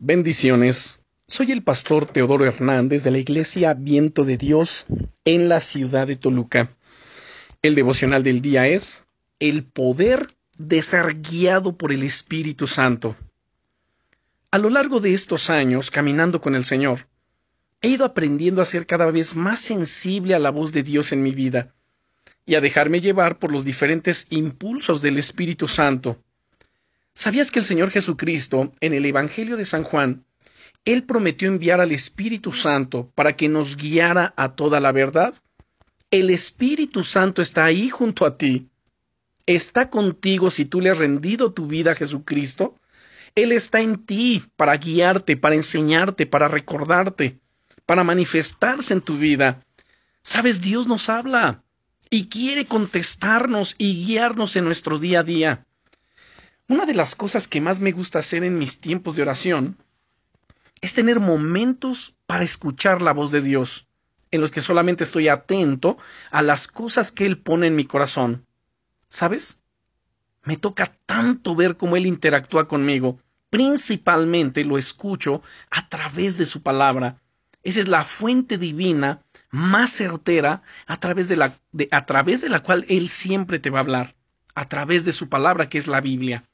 Bendiciones. Soy el pastor Teodoro Hernández de la Iglesia Viento de Dios en la ciudad de Toluca. El devocional del día es el poder de ser guiado por el Espíritu Santo. A lo largo de estos años, caminando con el Señor, he ido aprendiendo a ser cada vez más sensible a la voz de Dios en mi vida y a dejarme llevar por los diferentes impulsos del Espíritu Santo ¿Sabías que el Señor Jesucristo, en el Evangelio de San Juan, Él prometió enviar al Espíritu Santo para que nos guiara a toda la verdad? El Espíritu Santo está ahí junto a ti. Está contigo si tú le has rendido tu vida a Jesucristo. Él está en ti para guiarte, para enseñarte, para recordarte, para manifestarse en tu vida. Sabes, Dios nos habla y quiere contestarnos y guiarnos en nuestro día a día. Una de las cosas que más me gusta hacer en mis tiempos de oración es tener momentos para escuchar la voz de Dios, en los que solamente estoy atento a las cosas que Él pone en mi corazón. ¿Sabes? Me toca tanto ver cómo Él interactúa conmigo. Principalmente lo escucho a través de su palabra. Esa es la fuente divina más certera a través de la, a través de la cual Él siempre te va a hablar, a través de su palabra que es la Biblia.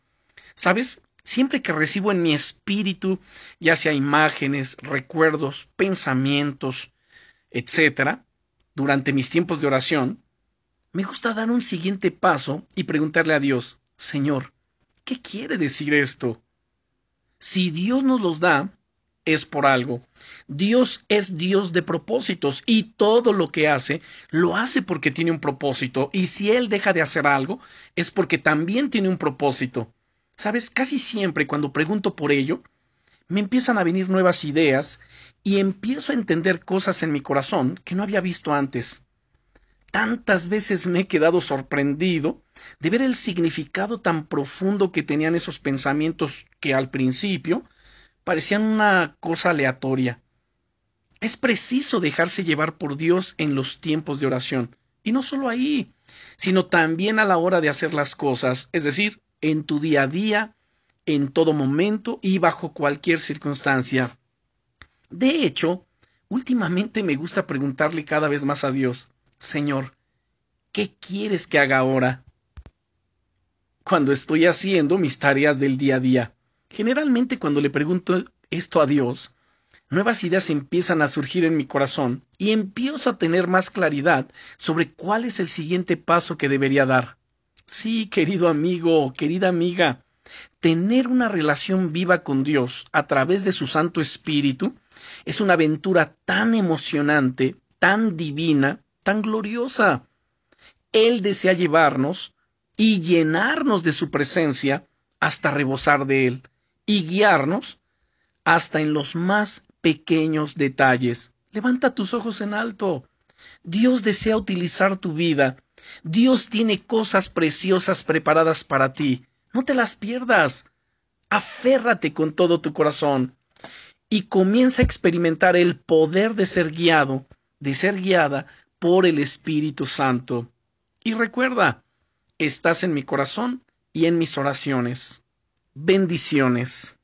¿Sabes? Siempre que recibo en mi espíritu, ya sea imágenes, recuerdos, pensamientos, etc., durante mis tiempos de oración, me gusta dar un siguiente paso y preguntarle a Dios, Señor, ¿qué quiere decir esto? Si Dios nos los da, es por algo. Dios es Dios de propósitos y todo lo que hace lo hace porque tiene un propósito y si Él deja de hacer algo es porque también tiene un propósito. Sabes, casi siempre cuando pregunto por ello, me empiezan a venir nuevas ideas y empiezo a entender cosas en mi corazón que no había visto antes. Tantas veces me he quedado sorprendido de ver el significado tan profundo que tenían esos pensamientos que al principio parecían una cosa aleatoria. Es preciso dejarse llevar por Dios en los tiempos de oración, y no solo ahí, sino también a la hora de hacer las cosas, es decir, en tu día a día, en todo momento y bajo cualquier circunstancia. De hecho, últimamente me gusta preguntarle cada vez más a Dios, Señor, ¿qué quieres que haga ahora? Cuando estoy haciendo mis tareas del día a día. Generalmente cuando le pregunto esto a Dios, nuevas ideas empiezan a surgir en mi corazón y empiezo a tener más claridad sobre cuál es el siguiente paso que debería dar. Sí, querido amigo, querida amiga, tener una relación viva con Dios a través de su Santo Espíritu es una aventura tan emocionante, tan divina, tan gloriosa. Él desea llevarnos y llenarnos de su presencia hasta rebosar de Él y guiarnos hasta en los más pequeños detalles. Levanta tus ojos en alto. Dios desea utilizar tu vida Dios tiene cosas preciosas preparadas para ti. No te las pierdas. Aférrate con todo tu corazón y comienza a experimentar el poder de ser guiado, de ser guiada por el Espíritu Santo. Y recuerda, estás en mi corazón y en mis oraciones. Bendiciones.